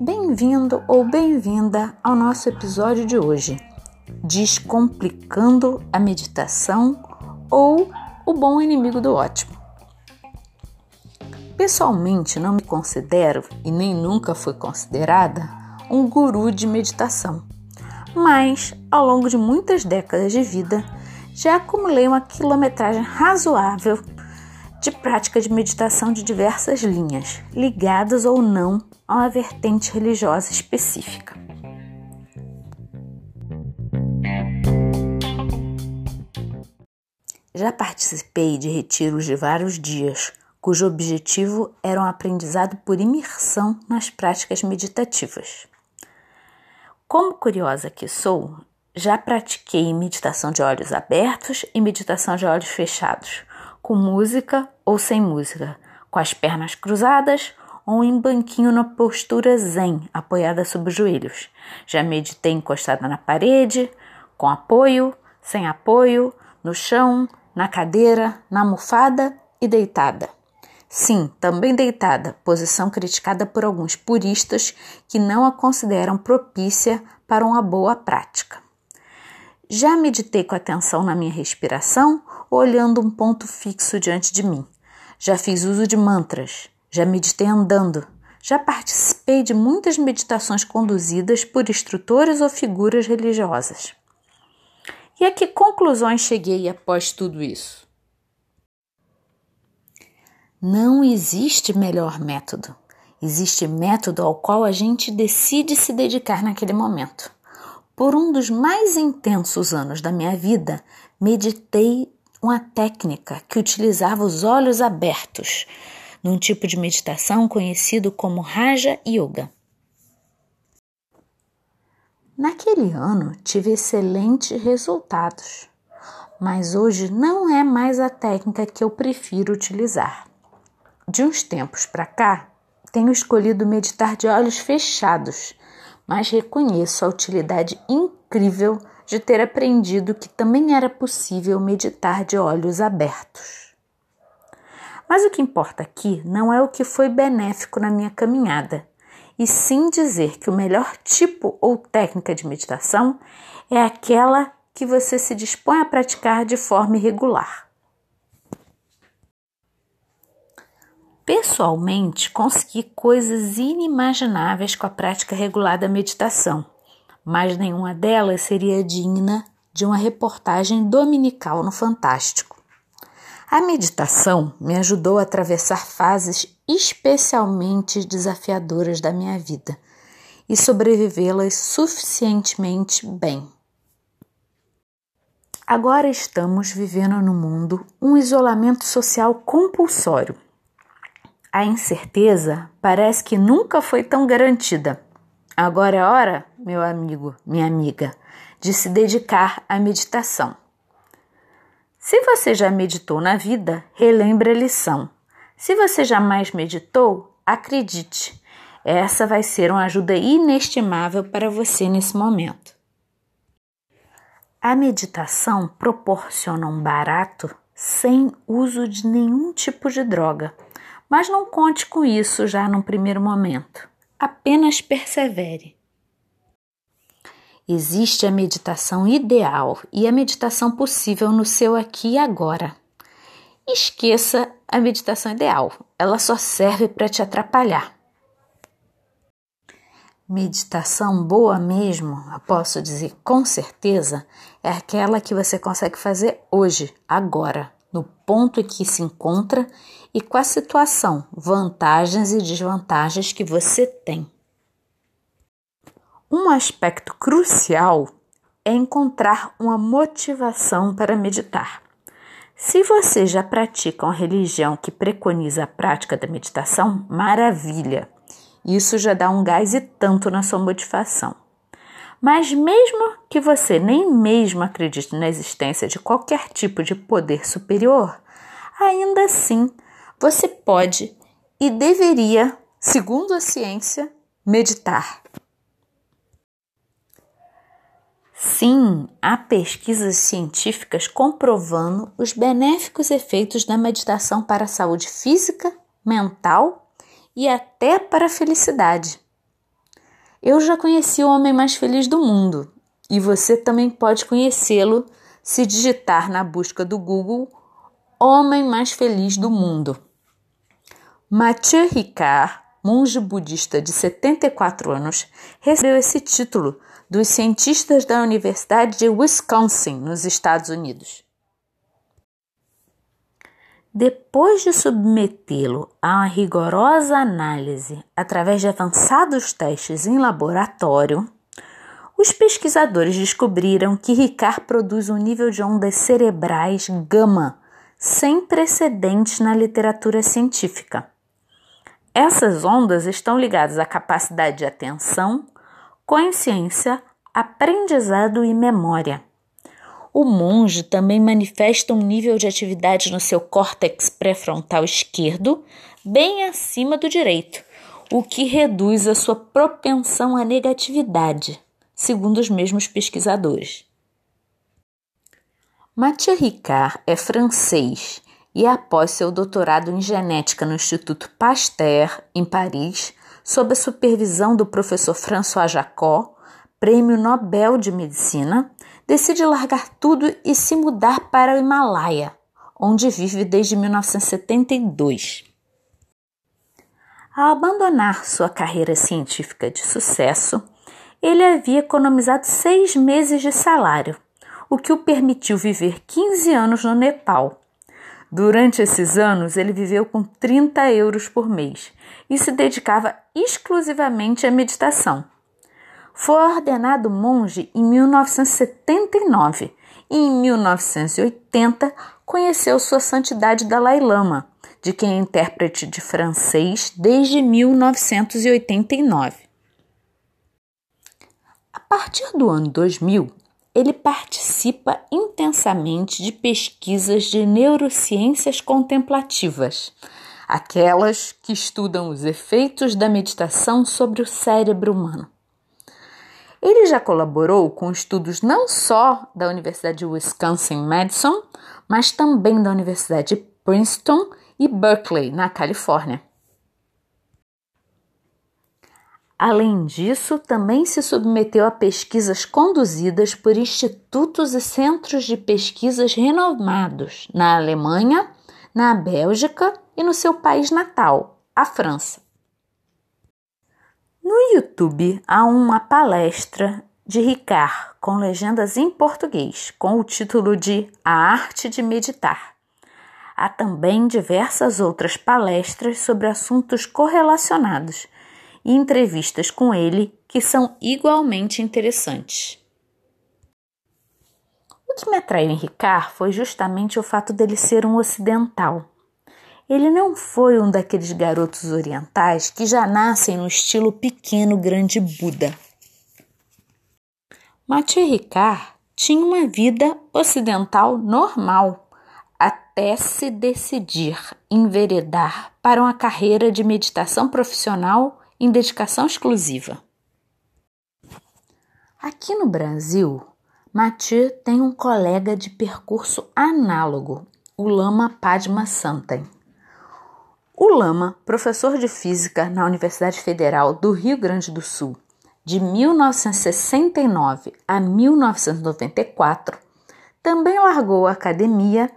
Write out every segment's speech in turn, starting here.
Bem-vindo ou bem-vinda ao nosso episódio de hoje, Descomplicando a Meditação ou o Bom Inimigo do Ótimo. Pessoalmente, não me considero e nem nunca fui considerada um guru de meditação, mas ao longo de muitas décadas de vida já acumulei uma quilometragem razoável de prática de meditação de diversas linhas, ligadas ou não a uma vertente religiosa específica. Já participei de retiros de vários dias, cujo objetivo era um aprendizado por imersão nas práticas meditativas. Como curiosa que sou, já pratiquei meditação de olhos abertos e meditação de olhos fechados, com música ou sem música, com as pernas cruzadas ou em banquinho na postura zen, apoiada sobre os joelhos. Já meditei encostada na parede, com apoio, sem apoio, no chão, na cadeira, na almofada e deitada. Sim, também deitada, posição criticada por alguns puristas que não a consideram propícia para uma boa prática. Já meditei com atenção na minha respiração, olhando um ponto fixo diante de mim. Já fiz uso de mantras, já meditei andando, já participei de muitas meditações conduzidas por instrutores ou figuras religiosas. E a que conclusões cheguei após tudo isso? Não existe melhor método. Existe método ao qual a gente decide se dedicar naquele momento. Por um dos mais intensos anos da minha vida, meditei uma técnica que utilizava os olhos abertos, num tipo de meditação conhecido como Raja Yoga. Naquele ano tive excelentes resultados, mas hoje não é mais a técnica que eu prefiro utilizar. De uns tempos para cá, tenho escolhido meditar de olhos fechados, mas reconheço a utilidade incrível de ter aprendido que também era possível meditar de olhos abertos. Mas o que importa aqui não é o que foi benéfico na minha caminhada, e sim dizer que o melhor tipo ou técnica de meditação é aquela que você se dispõe a praticar de forma irregular. Pessoalmente, consegui coisas inimagináveis com a prática regular da meditação, mas nenhuma delas seria digna de uma reportagem dominical no Fantástico. A meditação me ajudou a atravessar fases especialmente desafiadoras da minha vida e sobrevivê-las suficientemente bem. Agora estamos vivendo no mundo um isolamento social compulsório. A incerteza parece que nunca foi tão garantida. Agora é hora, meu amigo, minha amiga, de se dedicar à meditação. Se você já meditou na vida, relembre a lição. Se você jamais meditou, acredite, essa vai ser uma ajuda inestimável para você nesse momento. A meditação proporciona um barato sem uso de nenhum tipo de droga, mas não conte com isso já num primeiro momento. Apenas persevere. Existe a meditação ideal e a meditação possível no seu aqui e agora. Esqueça a meditação ideal, ela só serve para te atrapalhar. Meditação boa mesmo, eu posso dizer com certeza, é aquela que você consegue fazer hoje, agora, no ponto em que se encontra e com a situação, vantagens e desvantagens que você tem. Um aspecto crucial é encontrar uma motivação para meditar. Se você já pratica uma religião que preconiza a prática da meditação, maravilha! Isso já dá um gás e tanto na sua motivação. Mas mesmo que você nem mesmo acredite na existência de qualquer tipo de poder superior, ainda assim você pode e deveria, segundo a ciência, meditar. Sim, há pesquisas científicas comprovando os benéficos efeitos da meditação para a saúde física, mental e até para a felicidade. Eu já conheci o homem mais feliz do mundo e você também pode conhecê-lo se digitar na busca do Google Homem mais feliz do mundo. Mathieu Ricard, monge budista de 74 anos, recebeu esse título dos cientistas da Universidade de Wisconsin, nos Estados Unidos. Depois de submetê-lo a uma rigorosa análise através de avançados testes em laboratório, os pesquisadores descobriram que Ricard produz um nível de ondas cerebrais gama sem precedentes na literatura científica. Essas ondas estão ligadas à capacidade de atenção, consciência, aprendizado e memória. O monge também manifesta um nível de atividade no seu córtex pré-frontal esquerdo bem acima do direito, o que reduz a sua propensão à negatividade segundo os mesmos pesquisadores. Mathieu Ricard é francês e, após seu doutorado em genética no Instituto Pasteur, em Paris, sob a supervisão do professor François Jacob, prêmio Nobel de Medicina, decide largar tudo e se mudar para o Himalaia, onde vive desde 1972. Ao abandonar sua carreira científica de sucesso, ele havia economizado seis meses de salário, o que o permitiu viver 15 anos no Nepal. Durante esses anos, ele viveu com 30 euros por mês e se dedicava exclusivamente à meditação. Foi ordenado monge em 1979 e, em 1980, conheceu Sua Santidade Dalai Lama, de quem é intérprete de francês desde 1989. A partir do ano 2000, ele participa intensamente de pesquisas de neurociências contemplativas, aquelas que estudam os efeitos da meditação sobre o cérebro humano. Ele já colaborou com estudos não só da Universidade de Wisconsin-Madison, mas também da Universidade de Princeton e Berkeley, na Califórnia. Além disso, também se submeteu a pesquisas conduzidas por institutos e centros de pesquisas renomados na Alemanha, na Bélgica e no seu país natal, a França. No YouTube há uma palestra de Ricard com legendas em português, com o título de A Arte de Meditar. Há também diversas outras palestras sobre assuntos correlacionados e entrevistas com ele que são igualmente interessantes. O que me atraiu em Ricard foi justamente o fato dele ser um ocidental. Ele não foi um daqueles garotos orientais que já nascem no estilo pequeno grande Buda. Mathieu Ricard tinha uma vida ocidental normal até se decidir enveredar para uma carreira de meditação profissional em dedicação exclusiva. Aqui no Brasil, Mathieu tem um colega de percurso análogo, o Lama Padma Santen. O Lama, professor de física na Universidade Federal do Rio Grande do Sul, de 1969 a 1994, também largou a academia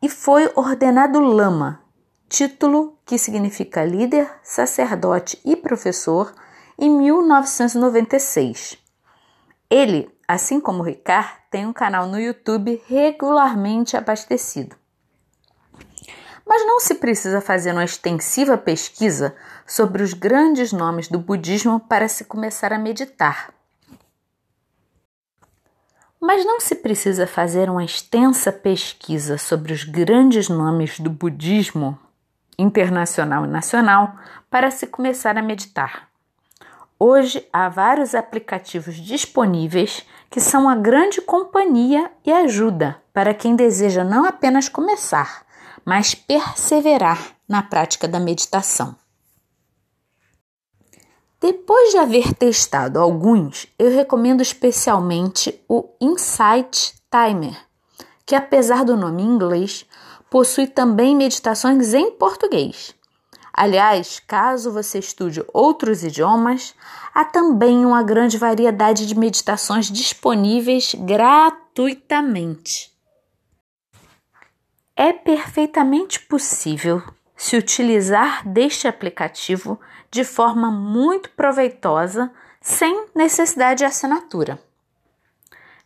e foi ordenado lama título que significa líder, sacerdote e professor, em 1996. Ele, assim como Ricard, tem um canal no YouTube regularmente abastecido. Mas não se precisa fazer uma extensiva pesquisa sobre os grandes nomes do budismo para se começar a meditar. Mas não se precisa fazer uma extensa pesquisa sobre os grandes nomes do budismo internacional e nacional para se começar a meditar. Hoje há vários aplicativos disponíveis que são a grande companhia e ajuda para quem deseja não apenas começar, mas perseverar na prática da meditação. Depois de haver testado alguns, eu recomendo especialmente o Insight Timer, que apesar do nome em inglês, possui também meditações em português. Aliás, caso você estude outros idiomas, há também uma grande variedade de meditações disponíveis gratuitamente. É perfeitamente possível se utilizar deste aplicativo de forma muito proveitosa, sem necessidade de assinatura.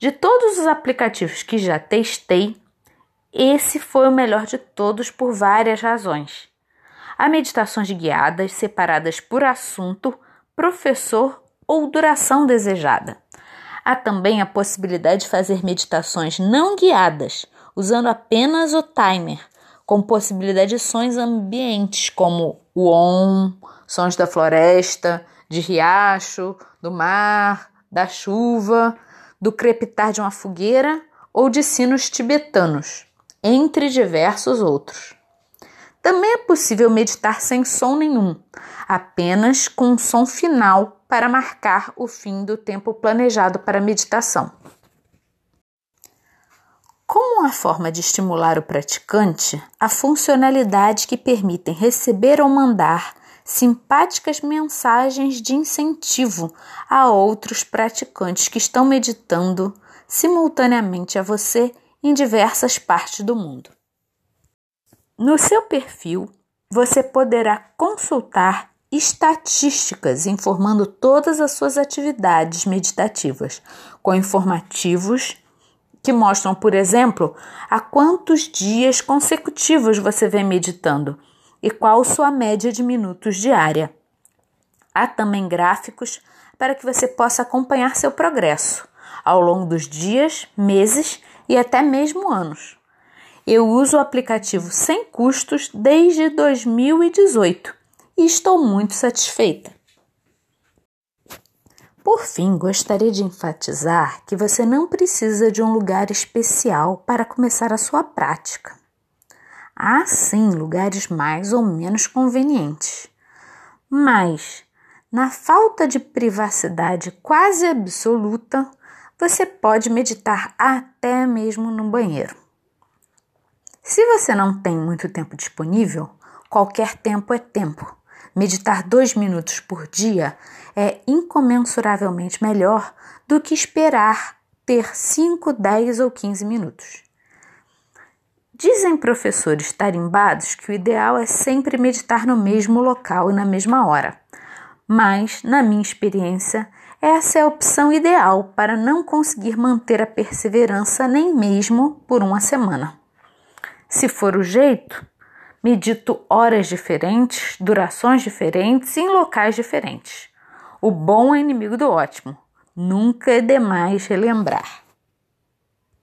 De todos os aplicativos que já testei, esse foi o melhor de todos por várias razões. Há meditações guiadas separadas por assunto, professor ou duração desejada. Há também a possibilidade de fazer meditações não guiadas, usando apenas o timer, com possibilidade de sons ambientes como o OM, sons da floresta, de riacho, do mar, da chuva, do crepitar de uma fogueira ou de sinos tibetanos, entre diversos outros. Também é possível meditar sem som nenhum, apenas com um som final para marcar o fim do tempo planejado para a meditação. Como uma forma de estimular o praticante, a funcionalidade que permitem receber ou mandar simpáticas mensagens de incentivo a outros praticantes que estão meditando simultaneamente a você em diversas partes do mundo. No seu perfil, você poderá consultar estatísticas informando todas as suas atividades meditativas, com informativos que mostram, por exemplo, há quantos dias consecutivos você vem meditando e qual sua média de minutos diária. Há também gráficos para que você possa acompanhar seu progresso ao longo dos dias, meses e até mesmo anos. Eu uso o aplicativo sem custos desde 2018 e estou muito satisfeita. Por fim, gostaria de enfatizar que você não precisa de um lugar especial para começar a sua prática. Há sim lugares mais ou menos convenientes, mas na falta de privacidade quase absoluta, você pode meditar até mesmo no banheiro. Se você não tem muito tempo disponível, qualquer tempo é tempo. Meditar dois minutos por dia é incomensuravelmente melhor do que esperar ter 5, 10 ou 15 minutos. Dizem professores tarimbados que o ideal é sempre meditar no mesmo local e na mesma hora, mas, na minha experiência, essa é a opção ideal para não conseguir manter a perseverança nem mesmo por uma semana. Se for o jeito, medito horas diferentes, durações diferentes e em locais diferentes. O bom é inimigo do ótimo. Nunca é demais relembrar.